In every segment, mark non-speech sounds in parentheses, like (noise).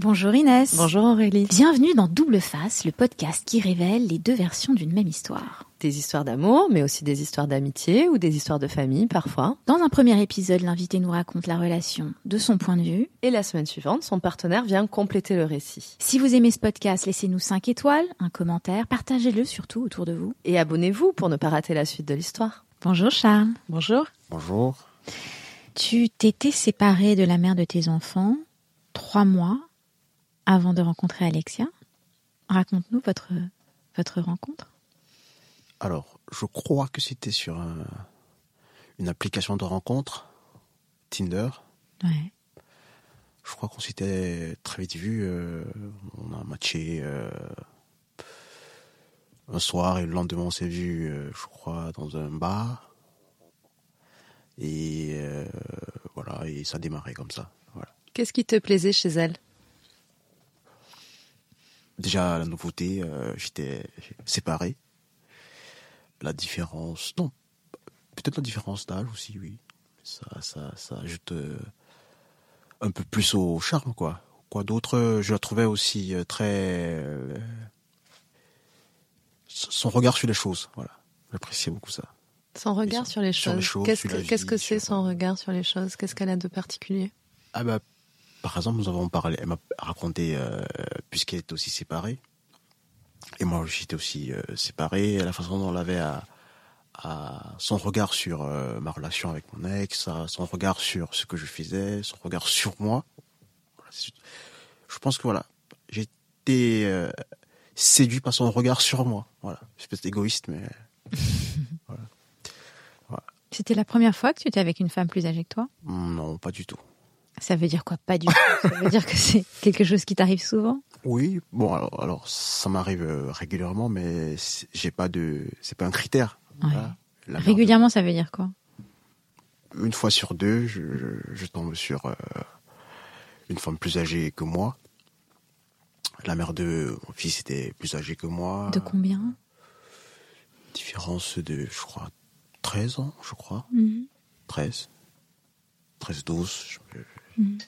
Bonjour Inès. Bonjour Aurélie. Bienvenue dans Double Face, le podcast qui révèle les deux versions d'une même histoire. Des histoires d'amour, mais aussi des histoires d'amitié ou des histoires de famille parfois. Dans un premier épisode, l'invité nous raconte la relation de son point de vue. Et la semaine suivante, son partenaire vient compléter le récit. Si vous aimez ce podcast, laissez-nous 5 étoiles, un commentaire, partagez-le surtout autour de vous. Et abonnez-vous pour ne pas rater la suite de l'histoire. Bonjour Charles. Bonjour. Bonjour. Tu t'étais séparé de la mère de tes enfants trois mois avant de rencontrer Alexia. Raconte-nous votre, votre rencontre. Alors, je crois que c'était sur un- une application de rencontre, Tinder. Ouais. Je crois qu'on s'était très vite vu. euh, on a matché euh, un soir et le lendemain on s'est vu, euh, je crois, dans un bar. Et euh, voilà, et ça a démarré comme ça. Voilà. Qu'est-ce qui te plaisait chez elle? Déjà, la nouveauté, euh, j'étais séparé. La différence, non, peut-être la différence d'âge aussi, oui. Ça, ça, ça ajoute euh, un peu plus au charme, quoi. Quoi d'autre, euh, je la trouvais aussi très... euh, son regard sur les choses, voilà. J'appréciais beaucoup ça. Son regard Sur- sur les choses. Qu'est-ce que, c'est son regard sur les choses? Qu'est-ce qu'elle a de particulier? Ah bah, par exemple, nous avons parlé, elle m'a raconté, euh, puisqu'elle était aussi séparée, et moi j'étais aussi euh, séparé, la façon dont elle avait à, à son regard sur euh, ma relation avec mon ex, à son regard sur ce que je faisais, son regard sur moi. Voilà, je pense que voilà, été euh, séduit par son regard sur moi. Voilà, c'est peut-être égoïste, mais (laughs) C'était la première fois que tu étais avec une femme plus âgée que toi? Non, pas du tout. Ça veut dire quoi? Pas du tout. Ça veut dire que c'est quelque chose qui t'arrive souvent? Oui, bon alors, alors ça m'arrive euh, régulièrement, mais j'ai pas de, c'est pas un critère. Ouais. Voilà. Régulièrement, ça veut dire quoi? Une fois sur deux, je, je- je tombe sur euh, une femme plus âgée que moi. La mère de mon fils était plus âgée que moi. De combien? Différence de, je crois, 13 ans, je crois. Mhm. 13. 13, 12. je- Mhm.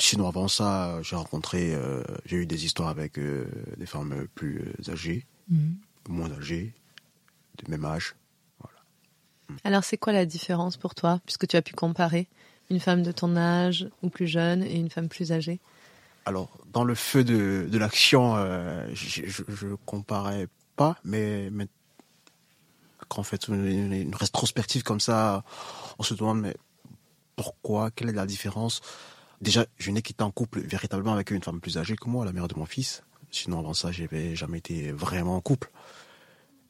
Sinon, avant ça, j'ai rencontré, euh, j'ai eu des histoires avec euh, des femmes plus euh, âgées, Mhm. moins âgées, de même âge. Alors, c'est quoi la différence pour toi, puisque tu as pu comparer une femme de ton âge ou plus jeune et une femme plus âgée? Alors, dans le feu de, de l'action, euh, je, je comparais pas, mais, mais quand on fait une- une rétrospective comme ça, on se demande, mais pourquoi Quelle est la différence? Déjà, je n'ai quitté en couple véritablement avec une femme plus âgée que moi, la mère de mon fils. Sinon, avant ça, j'avais jamais été vraiment en couple.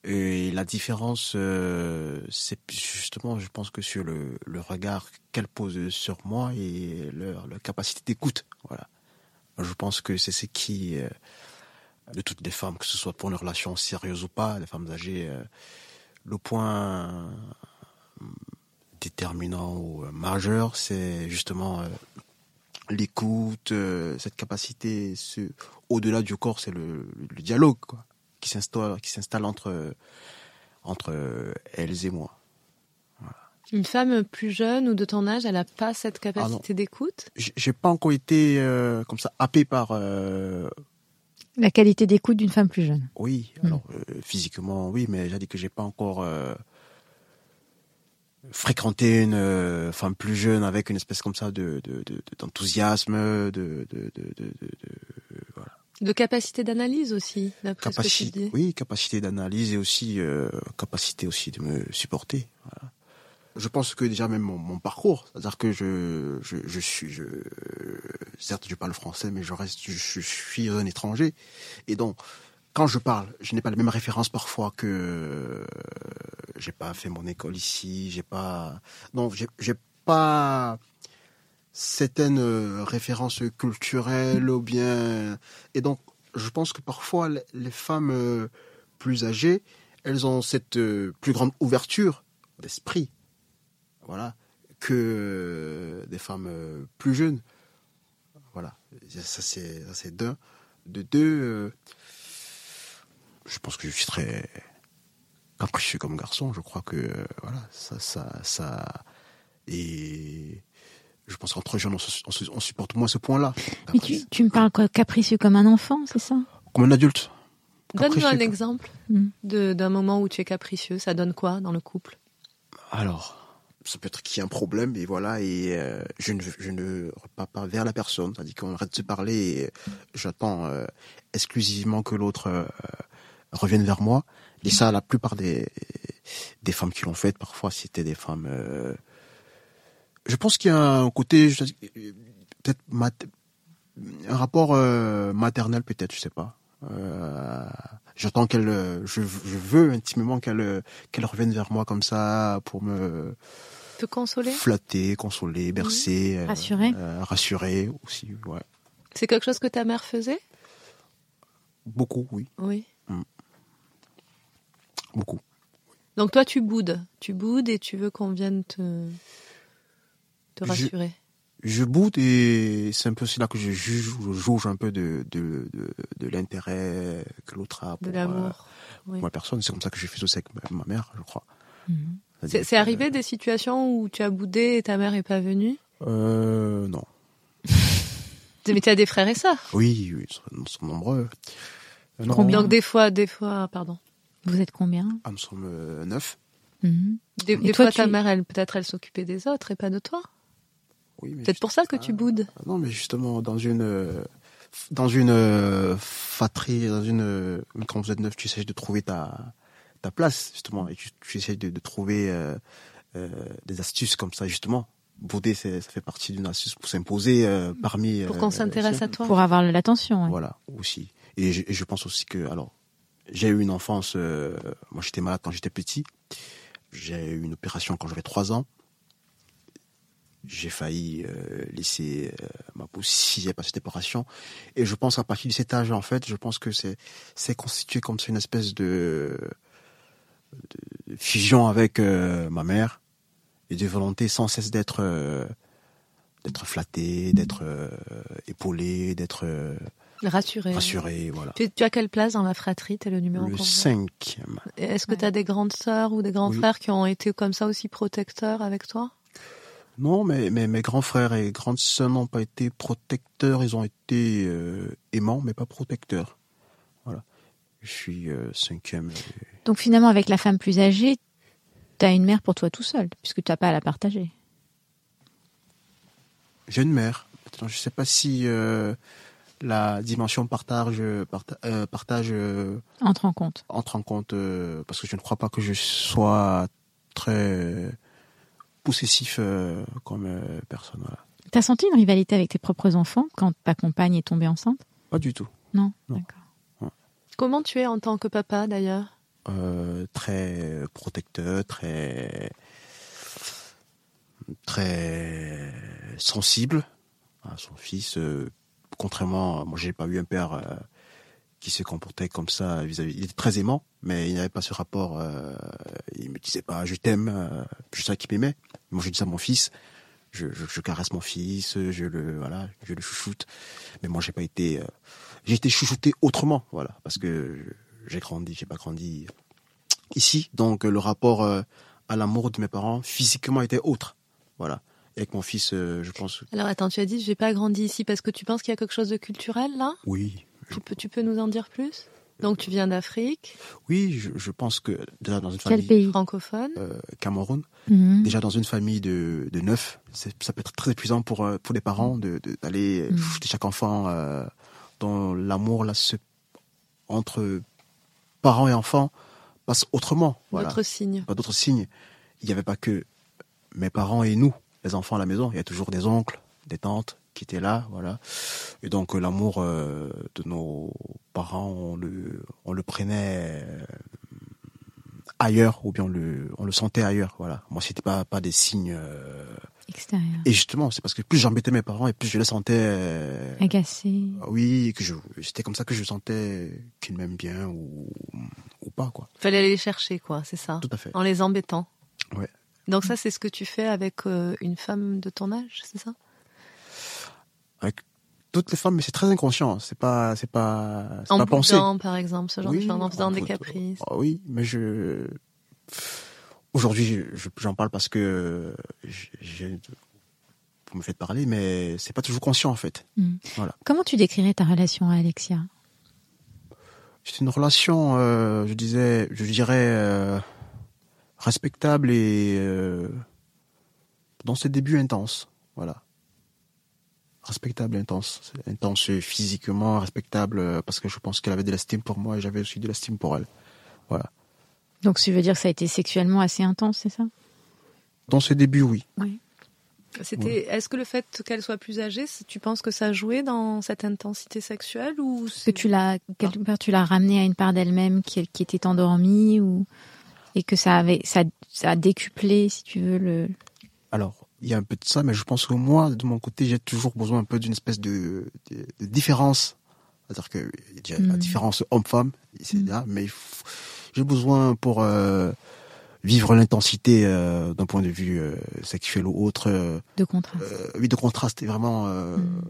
Et la différence, euh, c'est justement, je pense que sur le, regard qu'elle pose sur moi et leur, capacité d'écoute. Voilà. Je pense que c'est ce qui, euh, de toutes les femmes, que ce soit pour une relation sérieuse ou pas, les femmes âgées, euh, le point déterminant ou euh, majeur, c'est justement euh, l'écoute, euh, cette capacité, ce, au-delà du corps, c'est le, le dialogue quoi, qui s'installe, qui s'installe entre entre euh, elles et moi. Une femme plus jeune ou de ton âge, elle n'a pas cette capacité d'écoute? J'ai pas encore été euh, comme ça happé par euh, La qualité d'écoute d'une femme plus jeune. Oui, Mm. alors euh, physiquement, oui, mais j'ai dit que j'ai pas encore fréquenté une euh, femme plus jeune avec une espèce comme ça de de- de- de- d'enthousiasme, de, de, de, de, de- capacité d'analyse aussi, d'après ce que tu capacité, dis. oui, capacité d'analyse et aussi euh, capacité aussi de me supporter. voilà. Je pense que déjà même mon, mon parcours, c'est-à-dire que je, je, je suis, je, certes je parle français, mais je reste, je, je suis un étranger, et donc quand je parle, je n'ai pas les mêmes références parfois que euh, j'ai pas fait mon école ici, j'ai pas, non, j'ai pas certaines euh, références culturelles ou bien, et donc je pense que parfois les- femmes euh, plus âgées, elles ont cette plus grande ouverture d'esprit, voilà, que des femmes plus jeunes. Voilà, ça c'est d'un. De deux, je pense que je suis très capricieux comme garçon. Je crois que euh, voilà, ça, ça, ça, et je pense qu'entre jeunes, on, supporte moins ce point-là. Mais tu, tu me parles quoi, capricieux comme un enfant, c'est ça? Comme un adulte. Donne-nous un exemple Mm. de- d'un moment où tu es capricieux. Ça donne quoi dans le couple? Alors, ça peut être qu'il y a un problème, et voilà, et euh, je ne, je ne repars pas vers la personne, c'est-à-dire qu'on arrête de se parler, et j'attends euh, exclusivement que l'autre euh, revienne vers moi. Et ça, la plupart des, des femmes qui l'ont fait, parfois c'était des femmes... euh, je pense qu'il y a un côté, peut-être mat- un rapport euh, maternel peut-être, je sais pas. Euh, J'attends qu'elle, je, je veux intimement qu'elle, qu'elle revienne vers moi comme ça pour me Te consoler? flatter, consoler, bercer, euh, Rassurer. euh, rassurer aussi. Ouais, C'est quelque chose que ta mère faisait? Beaucoup, oui, Oui. Beaucoup. Donc toi, tu boudes. Tu boudes et tu veux qu'on vienne te, te Je- rassurer. Je boude et c'est un peu là que je juge, je jauge un peu de de, de, de l'intérêt que l'autre a De pour, euh, l'amour. pour Oui. ma personne. C'est comme ça que j'ai fait aussi avec ma, ma mère, je crois. Mhm. C'est arrivé des situations où tu as boudé et ta mère est pas venue Euh, non. (laughs) Mais tu as des frères et sœurs. Oui, oui, ils sont, nombreux. Euh, non. Combien Donc des fois, des fois, pardon. Vous êtes combien Ah, nous sommes euh, neuf. Mhm. Des, Et des toi, fois, ta mère, elle peut-être, elle s'occupait des autres et pas de toi. Oui, Peut-être pour ça que tu Ah, boudes. Non, mais justement, dans une, euh, dans une euh, fatrie, dans une, euh, quand vous êtes neuf, tu essaies de trouver ta, ta place, justement, et tu, tu essaies de, de trouver euh, euh, des astuces comme ça, justement. Bouder, ça fait partie d'une astuce pour s'imposer euh, parmi. Pour euh, qu'on s'intéresse à toi. Pour avoir l'attention. ouais. Voilà, aussi. Et je, et je pense aussi que, alors, j'ai eu une enfance, euh, moi j'étais malade quand j'étais petit, j'ai eu une opération quand j'avais trois ans, j'ai failli euh, laisser euh, ma peau si j'ai pas cette opération, et je pense à partir de cet âge, en fait, je pense que c'est c'est constitué comme ça une espèce de, de fusion avec euh, ma mère, et de volonté sans cesse d'être d'être flatté, d'être épaulé, d'être Rassurer. rassuré, voilà. Tu, tu as quelle place dans la fratrie? T'es le numéro Le cinquième. Est-ce que Ouais. tu as des grandes sœurs ou des grands Oui. frères qui ont été comme ça aussi protecteurs avec toi? Non, mais, mais mes grands frères et grandes sœurs n'ont pas été protecteurs, ils ont été euh, aimants, mais pas protecteurs. Voilà. Je suis euh, cinquième. et- Donc finalement, avec la femme plus âgée, tu as une mère pour toi tout seul, puisque tu n'as pas à la partager. J'ai une mère. Je sais pas si euh, la dimension partage, parta- euh, partage euh, Entre en compte. entre en compte, euh, parce que je ne crois pas que je sois très possessif euh, comme euh, personne. Voilà. T'as senti une rivalité avec tes propres enfants quand ta compagne est tombée enceinte? Pas du tout. Non, Non. D'accord. Comment tu es en tant que papa d'ailleurs? Euh, très protecteur, très très sensible à son fils. euh, contrairement, moi j'ai pas eu un père euh, qui se comportait comme ça vis-à-vis. Il était très aimant, mais il n'avait pas ce rapport. euh, il me disait pas je t'aime, euh, je sais qu'il m'aimait. Moi je dis ça à mon fils. Je, je, caresse mon fils, je le voilà, je le chouchoute. Mais moi j'ai pas été, euh, j'ai été chouchouté autrement, voilà, parce que j'ai grandi, j'ai pas grandi ici. Donc euh, le rapport euh, à l'amour de mes parents physiquement était autre. Voilà. Avec mon fils, euh, je pense, Alors attends, tu as dit j'ai pas grandi ici parce que tu penses qu'il y a quelque chose de culturel là? Oui, tu peux, tu peux nous en dire plus? Donc tu viens d'Afrique, oui, je, je pense que déjà dans une Quel famille pays? Francophone. euh, Cameroun, Mhm. déjà dans une famille de, de neuf, ça peut être très épuisant pour euh, pour les parents de de- d'aller Mhm. chaque enfant euh, dont l'amour là se entre parents et enfants passe autrement. Voilà. D'autres signes. pas d'autres signes. Il n'y avait pas que mes parents et nous, les enfants à la maison. Il y a toujours des oncles, des tantes qui étaient là, voilà. Et donc euh, l'amour euh, de nos parents, on le, on le prenait euh, ailleurs, ou bien on le, on le sentait ailleurs, voilà. Moi, c'était pas pas des signes. euh, Extérieur. Et justement, c'est parce que plus j'embêtais mes parents et plus je les sentais. euh, Agacé. oui, que je, c'était comme ça que je sentais qu'ils m'aiment bien ou ou pas, quoi. Fallait aller les chercher quoi, c'est ça Tout à fait. En les embêtant. Ouais. Donc ça c'est ce que tu fais avec euh, une femme de ton âge, c'est ça? Avec toutes les femmes, mais c'est très inconscient. C'est pas, c'est pas, c'est En pas pensé. par exemple, ce genre de choses, en faisant des caprices. Ah oui, mais je aujourd'hui je- j'en parle parce que j'ai- vous me faites parler, mais c'est pas toujours conscient en fait. Mm. Voilà. Comment tu décrirais ta relation à Alexia? C'est une relation, euh, je disais, je dirais euh, respectable et euh, dans ses débuts intense. Voilà. Respectable, intense, intense physiquement, respectable euh, parce que je pense qu'elle avait de l'estime pour moi et j'avais aussi de l'estime pour elle. Voilà. Donc, tu veux dire que ça a été sexuellement assez intense, c'est ça? Dans ses débuts, oui. Oui. C'était. Est-ce que le fait qu'elle soit plus âgée, tu penses que ça jouait dans cette intensité sexuelle ou Que tu l'as, quelque part, tu l'as ramenée à une part d'elle-même qui, qui était endormie ou et que ça avait, ça, ça a décuplé, si tu veux, le. Alors, il y a un peu de ça, mais je pense que moi, de mon côté, j'ai toujours besoin un peu d'une espèce de, de, de différence. C'est-à-dire que y a la Mm. différence homme-femme, c'est Mm. là, mais j'ai besoin pour euh, vivre l'intensité euh, d'un point de vue euh, sexuel ou autre, euh, de contraste. euh, oui, de contraste, et vraiment euh, Mm.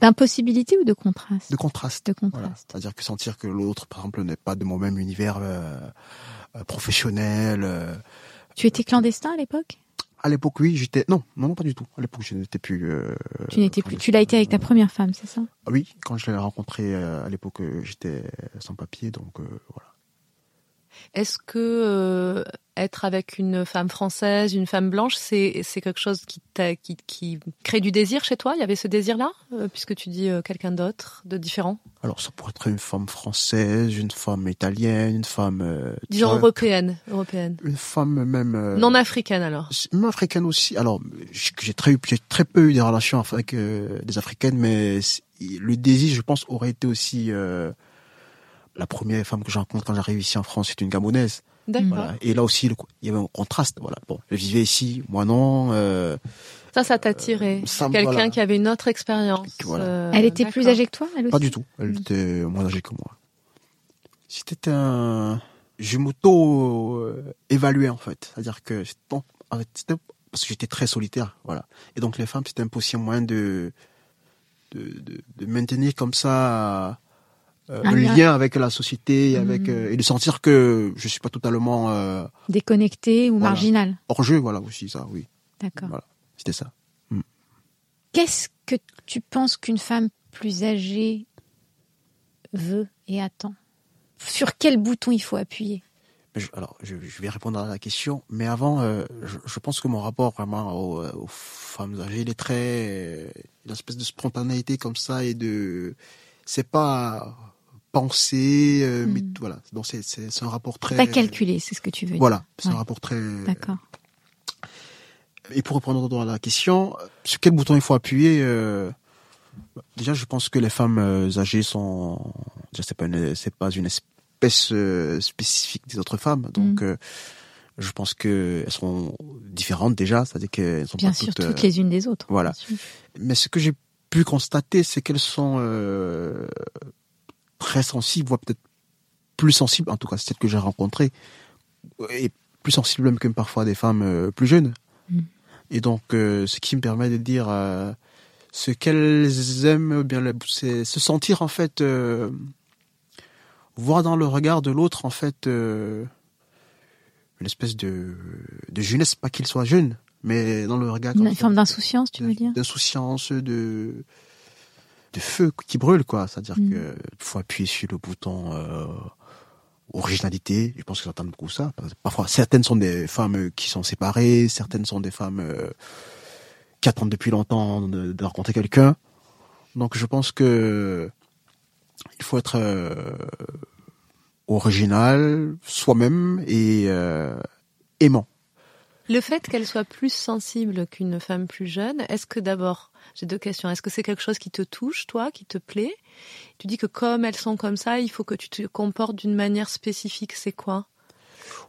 D'impossibilité ou de contraste? De contraste. De Voilà. contraste. C'est-à-dire que sentir que l'autre, par exemple, n'est pas de mon même univers euh, professionnel. euh. Tu étais clandestin à l'époque? À l'époque, oui, j'étais. Non, non, non, pas du tout. À l'époque, je n'étais plus. euh, Tu n'étais plus. Tu l'as été avec ta première femme, c'est ça? Oui, quand je l'ai rencontré euh, à l'époque, euh, j'étais sans papier, donc euh, voilà. Est-ce que euh, être avec une femme française, une femme blanche, c'est quelque chose qui, t'a- qui qui crée du désir chez toi? Il y avait ce désir-là, euh, puisque tu dis euh, quelqu'un d'autre, de différent, Alors, ça pourrait être une femme française, une femme italienne, une femme. disons européenne, européenne, Une femme même. non africaine alors. Même africaine aussi. Alors, j'ai très, très peu eu des relations avec des africaines, mais le désir, je pense, aurait été aussi. Euh, la première femme que j'ai rencontrée quand j'arrive ici en France, c'est une Gabonaise. D'accord. Voilà. Et là aussi, le- il y avait un contraste. Voilà. Bon, je vivais ici, moi non. euh, Ça, ça t'a tiré. ça me- Quelqu'un voilà. qui avait une autre expérience. Voilà. euh, Elle était plus âgée que toi, elle aussi Pas du tout. Elle Mm. était moins âgée que moi. C'était un. Je m'auto-évaluais en fait. C'est-à-dire que c'était bon, en fait, c'était parce que j'étais très solitaire. Voilà. Et donc les femmes, c'était un peu aussi un moyen de, de, de, de maintenir comme ça euh, Un un lien. lien avec la société avec, Mm. euh, et de sentir que je suis pas totalement euh, Déconnectée ou Voilà. marginale hors jeu. Voilà aussi ça, oui. D'accord. Voilà. C'était ça. Qu'est-ce que tu penses qu'une femme plus âgée veut et attend? Sur quel bouton il faut appuyer? Alors, je, je vais répondre à la question, mais avant, euh, je, je pense que mon rapport vraiment aux, aux femmes âgées, il est très, une espèce de spontanéité comme ça et de, c'est pas penser, euh, mais Hmm. voilà. Donc c'est c'est c'est un rapport très. Pas calculé, c'est ce que tu veux Voilà, c'est Ouais. un rapport très. dire. D'accord. Et pour répondre à la question, sur quel bouton il faut appuyer euh, Déjà, je pense que les femmes euh, âgées sont, déjà c'est pas une, c'est pas une espèce euh, spécifique des autres femmes, donc Mm. euh, je pense que elles sont différentes déjà, c'est-à-dire qu'elles sont Bien pas sûr, toutes. toutes euh, les unes des autres. voilà. Mais ce que j'ai pu constater, c'est qu'elles sont euh, très sensibles, voire peut-être plus sensibles, en tout cas celles que j'ai rencontrées, et plus sensibles même que parfois des femmes euh, plus jeunes. Mm. Et donc, euh, ce qui me permet de dire euh, ce qu'elles aiment bien, c'est se sentir en fait, euh, voir dans le regard de l'autre en fait une espèce de, de jeunesse, pas qu'il soit jeune, mais dans le regard Une forme d'insouciance, tu veux dire? d'insouciance, de de feu qui brûle quoi. C'est-à-dire Mm. que faut appuyer sur le bouton euh, originalité. Je pense que j'entends beaucoup ça. Parfois, certaines sont des femmes euh, qui sont séparées, certaines sont des femmes euh, qui attendent depuis longtemps de, de rencontrer quelqu'un. Donc, je pense que il faut être euh, original, soi-même et euh, aimant. Le fait qu'elle soit plus sensible qu'une femme plus jeune, est-ce que d'abord, j'ai deux questions. Est-ce que c'est quelque chose qui te touche, toi, qui te plaît? Tu dis que comme elles sont comme ça, il faut que tu te comportes d'une manière spécifique. C'est quoi?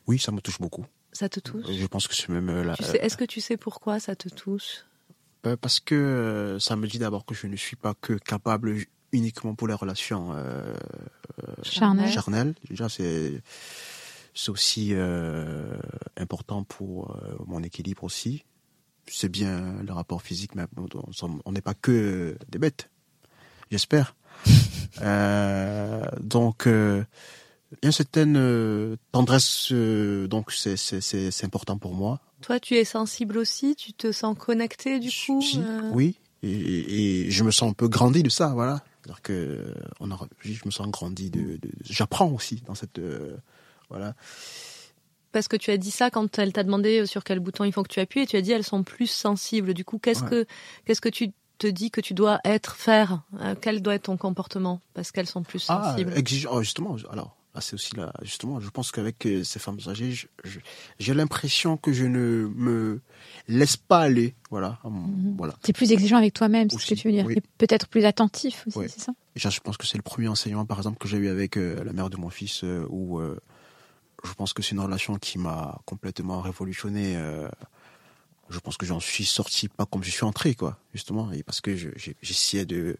Oui, ça me touche beaucoup. Ça te touche? Je pense que c'est même euh, la, Tu sais- Est-ce que tu sais pourquoi ça te touche? Euh, Parce que euh, ça me dit d'abord que je ne suis pas que capable uniquement pour les relations euh, Charnel. charnelles. Déjà, c'est c'est aussi euh, important pour euh, mon équilibre aussi. C'est bien le rapport physique, mais on n'est pas que des bêtes, j'espère. (laughs) Euh, donc, il y a une certaine euh, tendresse, euh, donc c'est c'est c'est c'est important pour moi. Toi, tu es sensible aussi, tu te sens connecté du coup. Si, euh, Oui, et, je me sens un peu grandi de ça, voilà. C'est-à-dire que on a, je me sens grandi de, de- j'apprends aussi dans cette, euh, voilà. Parce que tu as dit ça quand elle t'a demandé euh, sur quel bouton il faut que tu appuies et tu as dit elles sont plus sensibles. Du coup, qu'est-ce Ouais. que qu'est-ce que tu te dis que tu dois être faire Euh, Quel doit être ton comportement? Parce qu'elles sont plus Ah, sensibles. exigeant, oh, justement. Alors, là, c'est aussi là, justement, je pense qu'avec euh, ces femmes âgées, je- je- j'ai l'impression que je ne me laisse pas aller, voilà, Mhm. voilà. T'es plus exigeant avec toi-même, c'est ce que tu veux dire. oui. Peut-être plus attentif aussi, c'est ça? Et ça, je pense que c'est le premier enseignement, par exemple, que j'ai eu avec euh, la mère de mon fils, euh, où euh, je pense que c'est une relation qui m'a complètement révolutionné. euh, je pense que j'en suis sorti pas comme je suis entré, quoi, justement, et parce que je- j'essayais de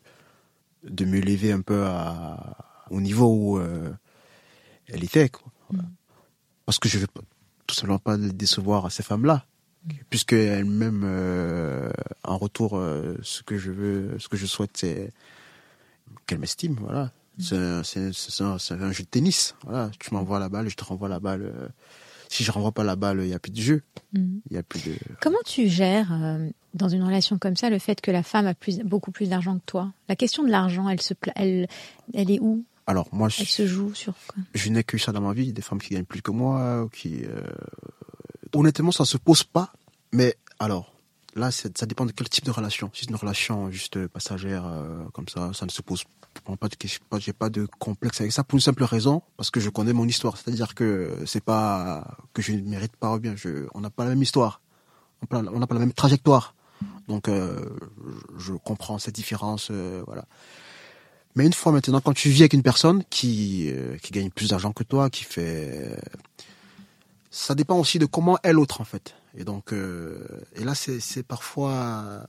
de me lever un peu à, au niveau où euh, elle était, quoi. Voilà. Parce que je veux pas- tout simplement pas décevoir ces femmes-là, puisque elles-mêmes, euh, en retour, ce que je veux, ce que je souhaite, c'est qu'elle m'estime, voilà. C'est un, jeu de tennis, voilà. Tu m'envoies la balle, je te renvoie la balle. euh. Si je renvoie pas la balle, il y a plus de jeu, il y a plus de. Comment tu gères euh, dans une relation comme ça le fait que la femme a plus, beaucoup plus d'argent que toi? La question de l'argent, elle se, elle, elle est où? Alors moi, Elle je, se joue sur quoi? Je n'ai que ça dans ma vie, des femmes qui gagnent plus que moi, qui. euh, Honnêtement, ça se pose pas. Mais alors, là, ça dépend de quel type de relation. Si c'est une relation juste passagère euh, comme ça, ça ne se pose pas de J'ai pas de complexe avec ça pour une simple raison, parce que je connais mon histoire. C'est-à-dire que c'est pas que je ne mérite pas ou bien. On n'a pas la même histoire. On n'a pas- la même trajectoire. Donc, euh, je comprends cette différence. euh, voilà. Mais une fois maintenant, quand tu vis avec une personne qui gagne plus d'argent que toi, qui fait, ça dépend aussi de comment est l'autre en fait. Et donc, euh, et là, c'est c'est parfois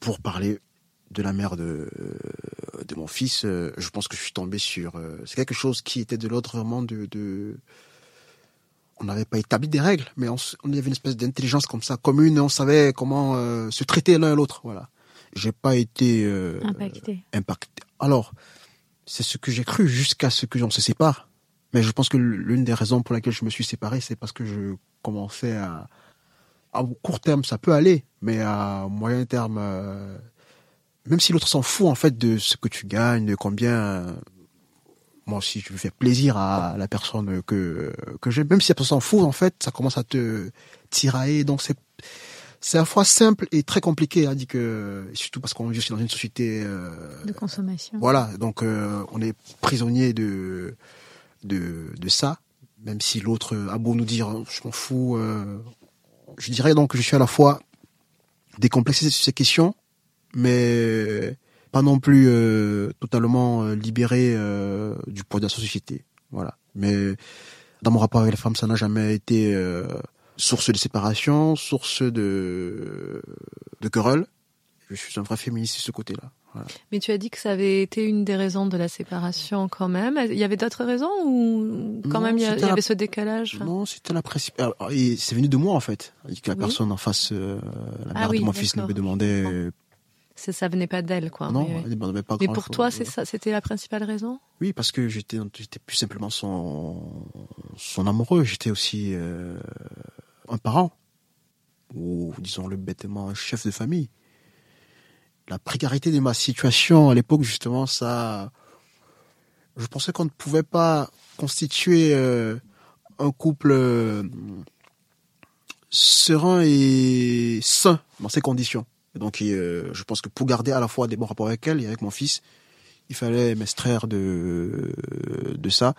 pour parler de la mère de de mon fils, euh, je pense que je suis tombé sur. euh, c'est quelque chose qui était de l'ordre vraiment de, de on n'avait pas établi des règles, mais on, on avait une espèce d'intelligence comme ça commune et on savait comment euh, se traiter l'un et l'autre. Voilà. J'ai pas été euh, Impacté. impacté. Alors, c'est ce que j'ai cru jusqu'à ce que l'on se sépare. Mais je pense que l'une des raisons pour laquelle je me suis séparé, c'est parce que je commençais à, à court terme, ça peut aller, mais à moyen terme, euh, même si l'autre s'en fout en fait de ce que tu gagnes, de combien, euh, moi aussi je fais plaisir à la personne que que j'aime, même si la personne s'en fout en fait, ça commence à te tirailler. Donc c'est c'est à la fois simple et très compliqué, hein, dit que surtout parce qu'on vit aussi dans une société euh, De consommation. voilà, donc euh, on est prisonnier de, de, de ça, même si l'autre a beau nous dire je m'en fous. euh, je dirais donc que je suis à la fois décomplexé sur ces questions, mais pas non plus euh, totalement euh, libéré euh, du poids de la société. Voilà. Mais dans mon rapport avec les femmes, ça n'a jamais été euh, source de séparation, source de, de querelle. Je suis un vrai féministe de ce côté-là. Voilà. Mais tu as dit que ça avait été une des raisons de la séparation quand même. Il y avait d'autres raisons ou quand Non, même il y, a- c'était il y la- avait ce décalage enfin? Non, c'était la principale. C'est venu de moi en fait. Que la Oui. personne en face, euh, la Ah mère oui, de mon fils, me demandait. euh, Ça venait pas d'elle, quoi. non, mais, elle ne demandait pas mais pour chose. toi, c'est ça, c'était la principale raison? Oui, parce que j'étais, j'étais plus simplement son, son amoureux. J'étais aussi euh, un parent ou disons-le bêtement un chef de famille. La précarité de ma situation à l'époque, justement, ça, je pensais qu'on ne pouvait pas constituer euh, un couple euh, serein et sain dans ces conditions. Et donc, euh, je pense que pour garder à la fois des bons rapports avec elle et avec mon fils, il fallait m'extraire de de ça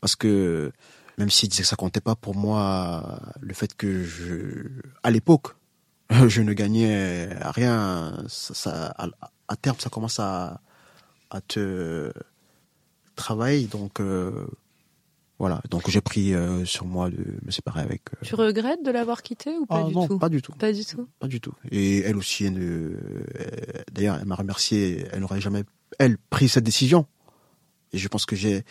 parce que même s'il disait que ça comptait pas pour moi le fait que je à l'époque (laughs) je ne gagnais rien ça, ça- à, à terme ça commence à à te travailler donc euh, voilà donc j'ai pris euh, sur moi de me séparer avec euh, Tu regrettes de l'avoir quitté ou pas ah du non tout? pas du tout Pas du tout? pas du tout. Et elle aussi, elle d'ailleurs, elle m'a remercié. Elle n'aurait jamais, elle, pris cette décision. Et je pense que j'ai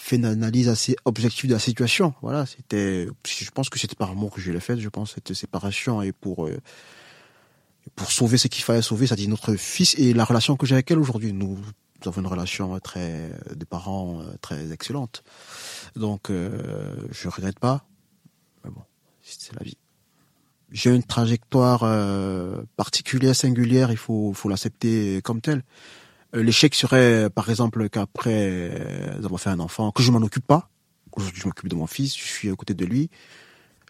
fait une analyse assez objective de la situation. Voilà, c'était, je pense que c'était par amour que je l'ai faite. Je pense cette séparation et pour euh, pour sauver ce qu'il fallait sauver, c'est-à-dire notre fils et la relation que j'ai avec elle aujourd'hui. Nous, avons une relation très de parents euh, très excellente. Donc, euh, je regrette pas. Mais bon, c'est la vie. J'ai une trajectoire euh, particulière, singulière, il faut, faut l'accepter comme tel. Euh, L'échec serait, par exemple, qu'après euh, avoir fait un enfant, que je m'en occupe pas. Aujourd'hui, je m'occupe de mon fils, je suis à côté de lui.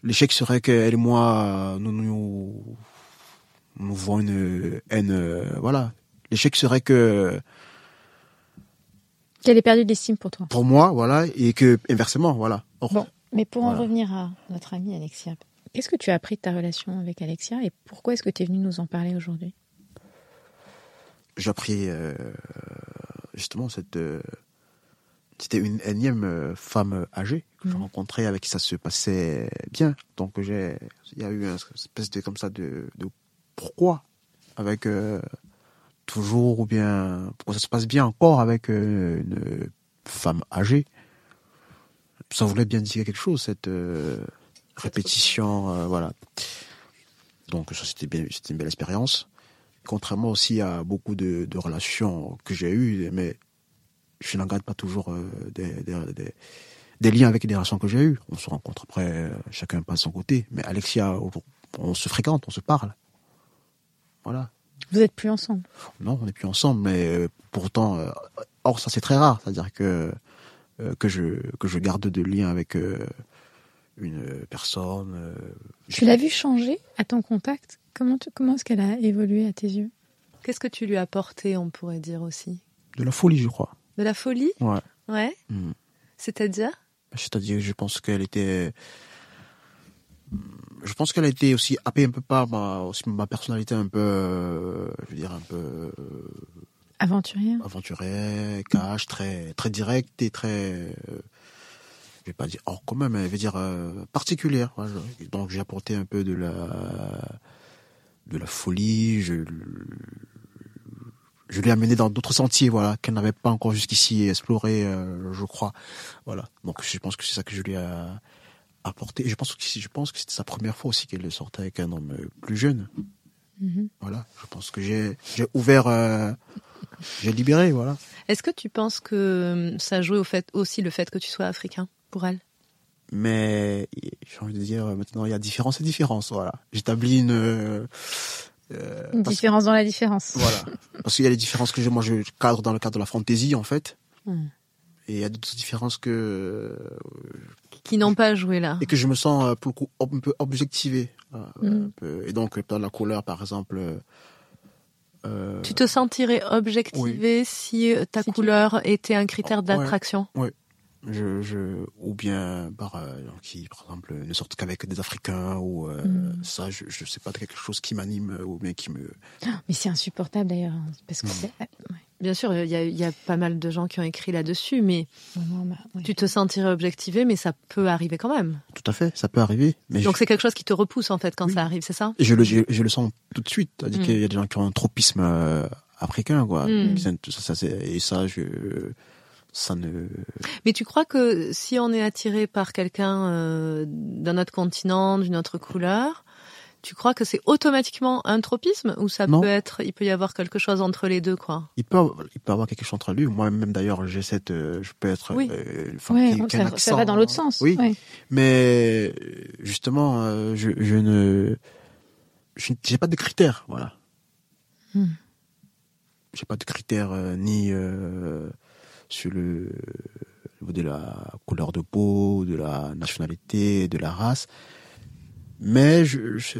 L'échec serait qu'elle et moi, nous nous, nous voyons une haine, euh, voilà. L'échec serait que Qu'elle ait perdu de l'estime pour toi. pour moi, voilà, et que inversement, voilà. Or, Bon, mais pour en revenir à notre amie Alexia, qu'est-ce que tu as appris de ta relation avec Alexia et pourquoi est-ce que tu es venue nous en parler aujourd'hui? J'ai appris euh, justement cette euh, c'était une énième euh, femme âgée que j'ai Mhm. rencontrée avec qui ça se passait bien. Donc j'ai il y a eu une espèce de comme ça de, de pourquoi avec euh, toujours ou bien pourquoi ça se passe bien encore avec euh, une femme âgée. Ça voulait bien dire quelque chose cette euh, répétition euh, voilà. Donc ça c'était bien c'était une belle expérience contrairement aussi à beaucoup de, de relations que j'ai eues, mais je n'en garde pas toujours euh, des, des, des- des liens avec des relations que j'ai eues. On se rencontre après, euh, chacun passe son côté. Mais Alexia, on, se fréquente, on se parle. Voilà. Vous êtes plus ensemble? Non, on n'est plus ensemble, mais euh, pourtant, or ça c'est très rare, c'est-à-dire que que je que je garde de liens avec euh, une personne. euh, Tu l'as vu changer à ton contact? Comment, tu- comment est-ce qu'elle a évolué à tes yeux? Qu'est-ce que tu lui as apporté, on pourrait dire aussi? De la folie, je crois. De la folie? Ouais. Ouais. Mm. C'est-à-dire? C'est-à-dire, je pense qu'elle était. Je pense qu'elle a été aussi happée un peu par ma, aussi ma personnalité un peu, euh, je veux dire, un peu euh, Aventurière aventurière, cash, très, très direct et très, euh, je vais pas dire hors commun, mais je veux dire euh, particulière. voilà. Donc j'ai apporté un peu de la, de la folie. Je, je l'ai amené dans d'autres sentiers, voilà, qu'elle n'avait pas encore jusqu'ici exploré, euh, je crois. Voilà. Donc je pense que c'est ça que je lui ai apporté. Et je pense que je pense que c'était sa première fois aussi qu'elle sortait avec un homme plus jeune. Mhm. Voilà. Je pense que j'ai j'ai ouvert, euh, j'ai libéré, voilà. Est-ce que tu penses que hum, ça jouait au fait aussi le fait que tu sois africain? Pour elle? Mais j'ai envie de dire maintenant il y a différence et différence, voilà. J'établis une euh, euh, Une différence dans la différence. Voilà. Parce qu'il y a les différences que je, moi je cadre dans le cadre de la fantaisie en fait. Hmm. Et il y a d'autres différences que Qui n'ont pas joué là et que je me sens euh, pour le coup un peu objectivé. Mm. peu. Et donc dans la couleur par exemple. euh, euh, Tu te sentirais objectivé si euh, ta Si tu- couleur était un critère Ouais. d'attraction? Je, je, ou bien par euh, qui par exemple ne sortent qu'avec des Africains ou euh, Mm. ça je, je sais pas quelque chose qui m'anime ou bien qui me Mais c'est insupportable d'ailleurs. hein, Parce que Mm. c'est- ouais. Bien sûr, il y, a, il y a pas mal de gens qui ont écrit là-dessus, mais bah, ouais. tu te sentirais objectivé, mais ça peut arriver quand même. tout à fait ça peut arriver mais Donc je, c'est quelque chose qui te repousse en fait quand Oui. ça arrive, c'est ça? Je le je, je le sens tout de suite c'est-à-dire Mm. qu'il y a des gens qui ont un tropisme euh, africain quoi Mm. Ça, ça, c'est- et ça je ça ne Mais tu crois que si on est attiré par quelqu'un euh, d'un autre continent, d'une autre couleur, tu crois que c'est automatiquement un tropisme ou ça Non. peut être, il peut y avoir quelque chose entre les deux quoi? Il peut avoir- il peut avoir quelque chose entre lui moi-même d'ailleurs j'ai cette euh, je peux être Oui. euh, a ça, accent, va dans l'autre sens. oui mais euh, justement euh, je, je ne je j'ai pas de critères voilà Hmm. j'ai pas de critères euh, ni euh, sur le au niveau de la couleur de peau, de la nationalité, de la race. Mais je, je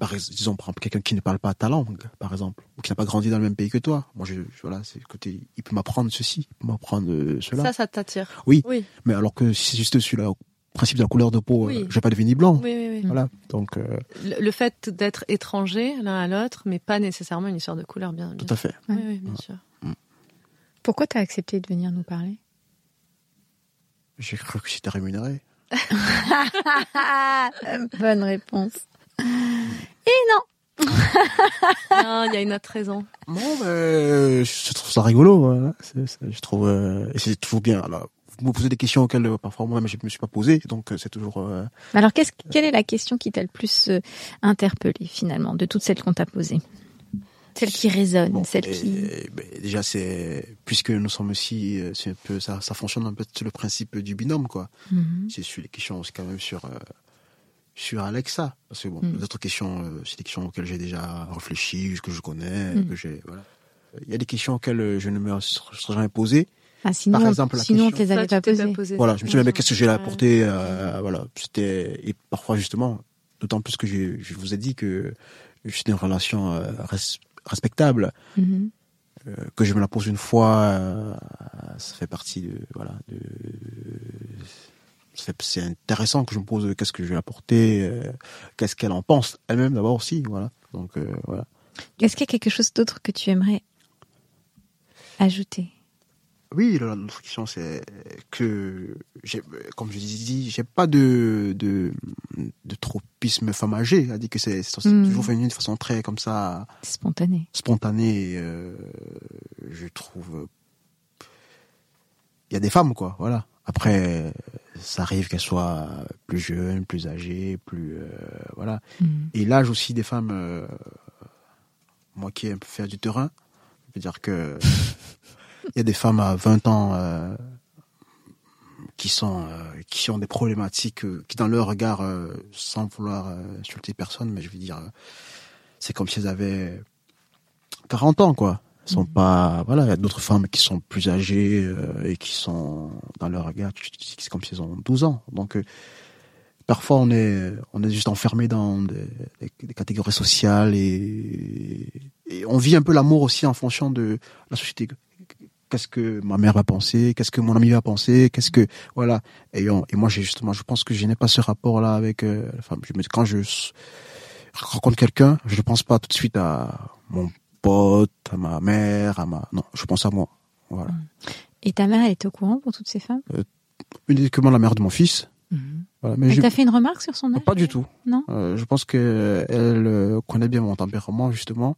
par ex- disons par exemple quelqu'un qui ne parle pas ta langue, par exemple, ou qui n'a pas grandi dans le même pays que toi. Moi, je, je- voilà, c'est le côté, il peut m'apprendre ceci, il peut m'apprendre euh, cela. Ça, ça t'attire Oui. Oui, Mais alors que si c'est juste sur le principe de la couleur de peau, Oui. euh, je vais pas devenir blanc. oui, oui. oui. Voilà. Donc, euh, Le, le fait d'être étranger l'un à l'autre, mais pas nécessairement une histoire de couleur, bien, bien tout à fait. Oui, oui, bien sûr. Pourquoi tu as accepté de venir nous parler? J'ai cru que c'était rémunéré. (laughs) Bonne réponse. (laughs) Non, il y a une autre raison. Non, mais je trouve ça rigolo. c'est- je trouve, euh, et c'est toujours bien. Alors, vous me posez des questions auxquelles euh, parfois moi-même je me suis pas posé, donc euh, c'est toujours. euh, Alors, quelle est la question qui t'a le plus interpellé finalement de toutes celles qu'on t'a posées Celle qui résonne, bon, celle et- qui. et, ben, déjà, c'est puisque nous sommes aussi, euh, c'est un peu ça, ça fonctionne un peu sur le principe du binôme, quoi. Mhm. C'est sur les questions aussi quand même sur euh, sur Alexa parce que bon Mm. d'autres questions euh, c'est des questions auxquelles j'ai déjà réfléchi que je connais Mm. que j'ai voilà il y a des questions auxquelles euh, je ne me serais jamais posé Ah, sinon, Par exemple, la sinon on te question- les pas posées. voilà je me suis dit mais qu'est-ce que j'ai Ouais. apporté euh, voilà c'était et parfois justement d'autant plus que j'ai- je vous ai dit que j'étais une relation euh, res- respectable Mhm. euh, que je me la pose une fois, euh, ça fait partie de voilà de c'est intéressant que je me pose qu'est-ce que je vais apporter, euh, qu'est-ce qu'elle en pense elle-même d'abord aussi, voilà. Donc voilà. Est-ce qu'il y a quelque chose d'autre que tu aimerais ajouter? Oui, la- l'autre question c'est que comme je dis, j'ai pas de de de tropisme femme âgée, a dit que c'est c'est Mm. toujours féminin de façon très comme ça Spontané. spontanée, euh, je trouve. Il y a des femmes, quoi, voilà. Après, ça arrive qu'elles soient plus jeunes, plus âgées, plus. euh, voilà. Mhm. Et l'âge aussi des femmes, euh, moi qui aime faire du terrain, je veux dire que. (laughs) Il y a des femmes à 20 ans euh, qui sont euh, qui ont des problématiques euh, qui dans leur regard euh, sans vouloir euh, insulter personne mais je veux dire euh, c'est comme si elles avaient 40 ans quoi. Elles sont Mhm. pas voilà il y a d'autres femmes qui sont plus âgées euh, et qui sont dans leur regard c'est comme si elles ont 12 ans. Donc euh, parfois on est on est juste enfermé dans des, des- des catégories sociales et, et on vit un peu l'amour aussi en fonction de la société qu'est-ce que ma mère va penser qu'est-ce que mon ami va penser qu'est-ce que voilà. Et, on- et moi j'ai justement je pense que je n'ai pas ce rapport là avec euh, la femme. Je me quand je rencontre quelqu'un je ne pense pas tout de suite à mon pote à ma mère à ma non je pense à moi. Voilà. Et ta mère, elle était au courant pour toutes ces femmes? Uniquement la mère de mon fils. Voilà mais fait une remarque sur son âge? pas du tout. Non? Euh, je pense que elle euh, connaît bien mon tempérament justement,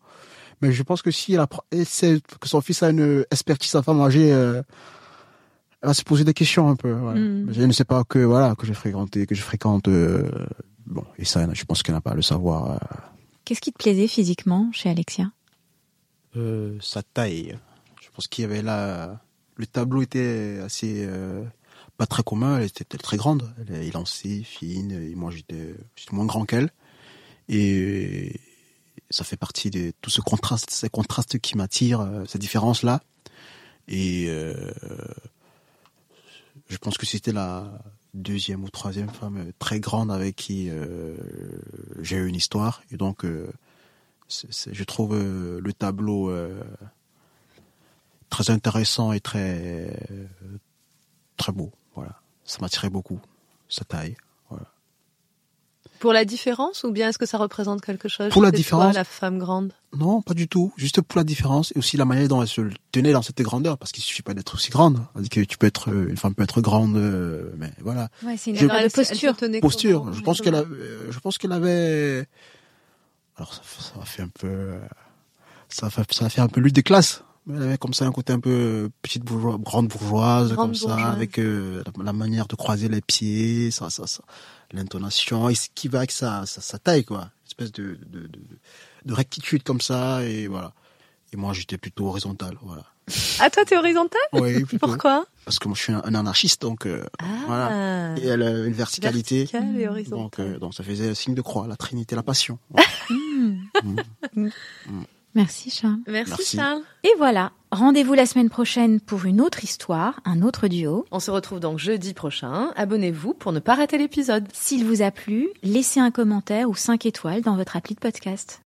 mais je pense que si elle, appre- elle sait que son fils a une expertise en femme âgée, euh, elle va se poser des questions un peu. Voilà. Mm. Elle ne sait pas que voilà que j'ai fréquenté, que je fréquente. euh, bon, et ça, je pense qu'elle n'a pas à le savoir. euh, Qu'est-ce qui te plaisait physiquement chez Alexia? Euh, sa taille. Je pense qu'il y avait là, le tableau était assez euh, pas très commun. Elle était très grande, elle est élancée, fine. Et moi, j'étais j'étais moins grand qu'elle. Et ça fait partie de tout ce contraste, ces contrastes qui m'attirent, euh, ces différences là. Et euh, je pense que c'était la deuxième ou troisième femme très grande avec qui euh, j'ai eu une histoire. Et donc, euh, je trouve euh, le tableau euh, très intéressant et très très beau. Voilà, ça m'attirait beaucoup sa taille. Pour la différence ou bien est-ce que ça représente quelque chose Pour la chez toi, différence. la femme grande? Non, pas du tout. Juste pour la différence et aussi la manière dont elle se tenait dans cette grandeur, parce qu'il suffit pas d'être aussi grande. Que tu peux être une femme peut être grande, euh, mais voilà. Ouais, c'est une Je- de Elle posture. Posture. comment, Je pense qu'elle a, euh, je pense qu'elle avait. Alors ça, ça fait un peu, euh, ça fait, ça fait un peu lutte des classes. Elle avait comme ça un côté un peu petite bourgeoise, grande bourgeoise, Grande comme ça, avec euh, la, la manière de croiser les pieds, ça, ça, ça, l'intonation, et ce qui va avec sa, sa, sa taille, quoi. Une espèce de, de, de, de rectitude comme ça, et voilà. Et moi, j'étais plutôt horizontal, voilà. Ah, toi, t'es horizontale Oui, plutôt. Pourquoi? Parce que moi, je suis un, un anarchiste, donc euh, Ah, voilà. Et elle a une verticalité. verticale et Mm. horizontale. Donc, euh, donc ça faisait signe de croix, la Trinité, la Passion. (laughs) Mmh. Merci Charles. Merci, Merci. Charles. Et voilà, rendez-vous la semaine prochaine pour une autre histoire, un autre duo. On se retrouve donc jeudi prochain. Abonnez-vous pour ne pas rater l'épisode. S'il vous a plu, laissez un commentaire ou 5 étoiles dans votre appli de podcast.